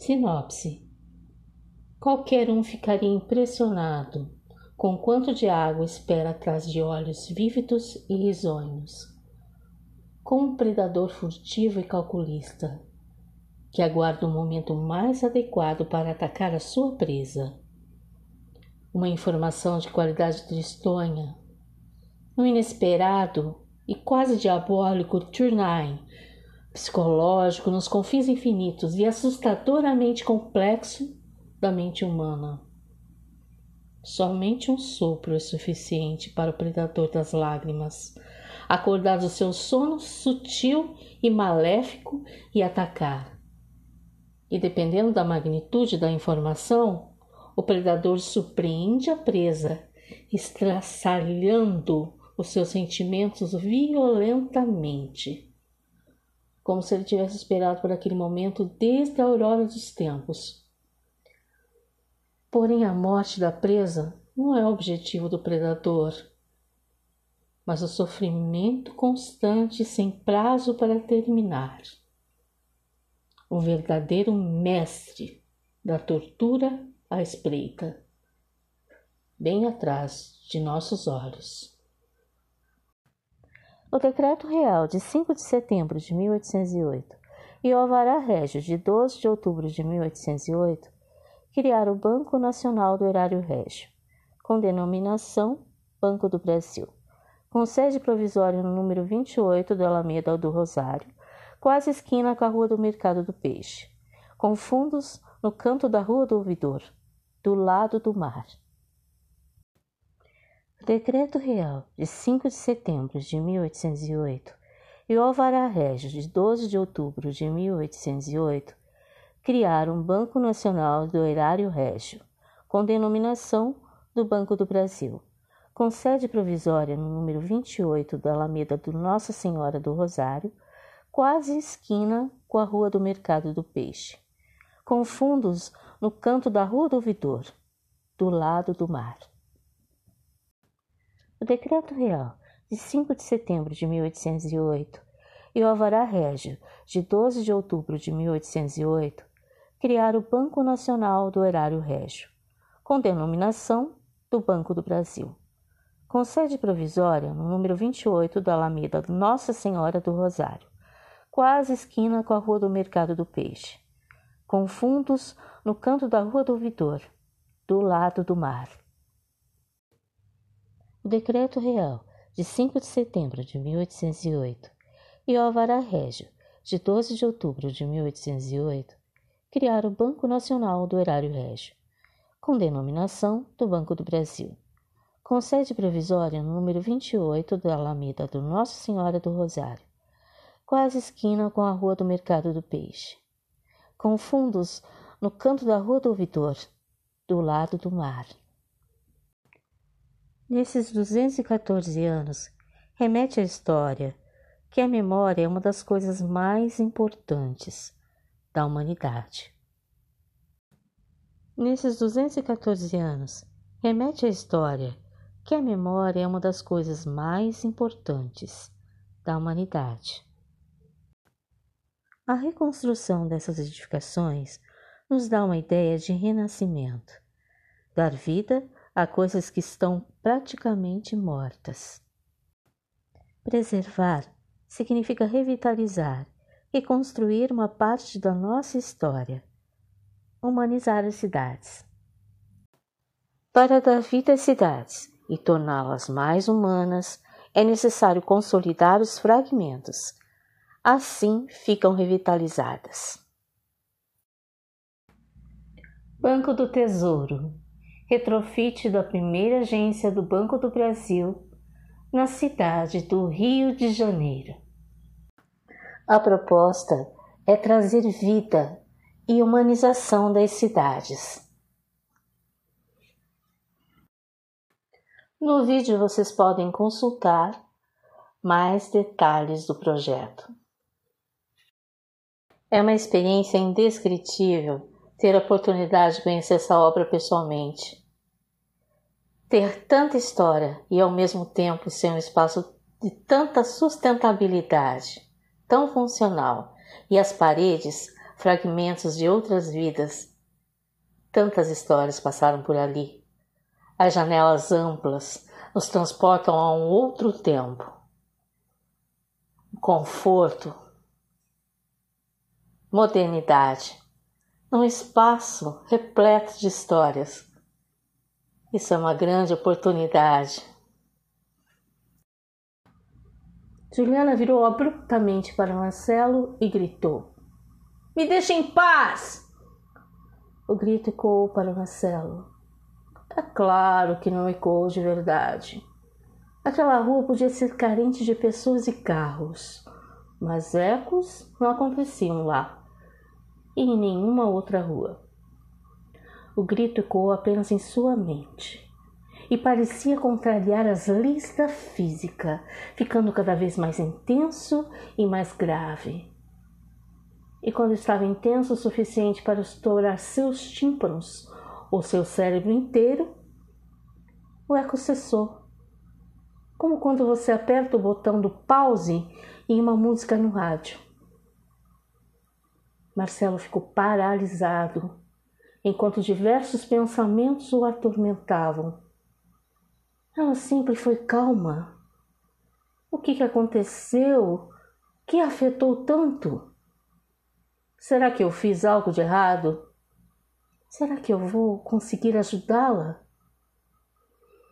Sinopse: Qualquer um ficaria impressionado com quanto de água espera atrás de olhos vívidos e risonhos. Com um predador furtivo e calculista, que aguarda o momento mais adequado para atacar a sua presa. Uma informação de qualidade tristonha, um inesperado e quase diabólico turnine psicológico nos confins infinitos e assustadoramente complexo da mente humana. Somente um sopro é suficiente para o predador das lágrimas acordar do seu sono sutil e maléfico e atacar. E dependendo da magnitude da informação, o predador surpreende a presa, estraçalhando os seus sentimentos violentamente como se ele tivesse esperado por aquele momento desde a aurora dos tempos. Porém, a morte da presa não é o objetivo do predador, mas o sofrimento constante sem prazo para terminar. O verdadeiro mestre da tortura à espreita, bem atrás de nossos olhos. O Decreto Real de 5 de setembro de 1808 e o Alvará Régio de 12 de outubro de 1808 criaram o Banco Nacional do Erário Régio, com denominação Banco do Brasil, com sede provisória no número 28 do Alameda do Rosário, quase esquina com a Rua do Mercado do Peixe, com fundos no canto da Rua do Ouvidor, do lado do mar. O Decreto Real de 5 de setembro de 1808 e o Alvará Régio de 12 de outubro de 1808 criaram o Banco Nacional do Erário Régio, com denominação do Banco do Brasil, com sede provisória no número 28 da Alameda do Nossa Senhora do Rosário, quase esquina com a Rua do Mercado do Peixe, com fundos no canto da Rua do Ouvidor, do lado do mar. O Decreto Real de 5 de setembro de 1808 e o Alvará Régio de 12 de outubro de 1808 criaram o Banco Nacional do Erário Régio, com denominação do Banco do Brasil, com sede provisória no número 28 da Alameda Nossa Senhora do Rosário, quase esquina com a Rua do Mercado do Peixe, com fundos no canto da Rua do Ouvidor, do lado do mar. O Decreto Real de 5 de setembro de 1808 e o Alvará Régio de 12 de outubro de 1808 criaram o Banco Nacional do Erário Régio, com denominação do Banco do Brasil, com sede provisória no número 28 da Alameda do Nossa Senhora do Rosário, quase esquina com a Rua do Mercado do Peixe, com fundos no canto da Rua do Ouvidor, do lado do mar. Nesses 214 anos, remete à história que a memória é uma das coisas mais importantes da humanidade. Nesses 214 anos, remete à história que a memória é uma das coisas mais importantes da humanidade. A reconstrução dessas edificações nos dá uma ideia de renascimento, dar vida a coisas que estão praticamente mortas. Preservar significa revitalizar e construir uma parte da nossa história, humanizar as cidades. Para dar vida às cidades e torná-las mais humanas, é necessário consolidar os fragmentos. Assim ficam revitalizadas. Banco do Tesouro retrofit da primeira agência do Banco do Brasil na cidade do Rio de Janeiro. A proposta é trazer vida e humanização das cidades. No vídeo vocês podem consultar mais detalhes do projeto. É uma experiência indescritível ter a oportunidade de conhecer essa obra pessoalmente ter tanta história e ao mesmo tempo ser um espaço de tanta sustentabilidade, tão funcional, e as paredes fragmentos de outras vidas. Tantas histórias passaram por ali. As janelas amplas nos transportam a um outro tempo. Conforto, modernidade, num espaço repleto de histórias. Isso é uma grande oportunidade. Juliana virou abruptamente para Marcelo e gritou: Me deixe em paz! O grito ecoou para Marcelo. É claro que não ecoou de verdade. Aquela rua podia ser carente de pessoas e carros, mas ecos não aconteciam lá e em nenhuma outra rua. O grito ecoou apenas em sua mente e parecia contrariar as leis da física, ficando cada vez mais intenso e mais grave. E quando estava intenso o suficiente para estourar seus tímpanos ou seu cérebro inteiro, o eco cessou. Como quando você aperta o botão do pause em uma música no rádio. Marcelo ficou paralisado, enquanto diversos pensamentos o atormentavam. Ela sempre foi calma. O que, que aconteceu? Que afetou tanto? Será que eu fiz algo de errado? Será que eu vou conseguir ajudá-la?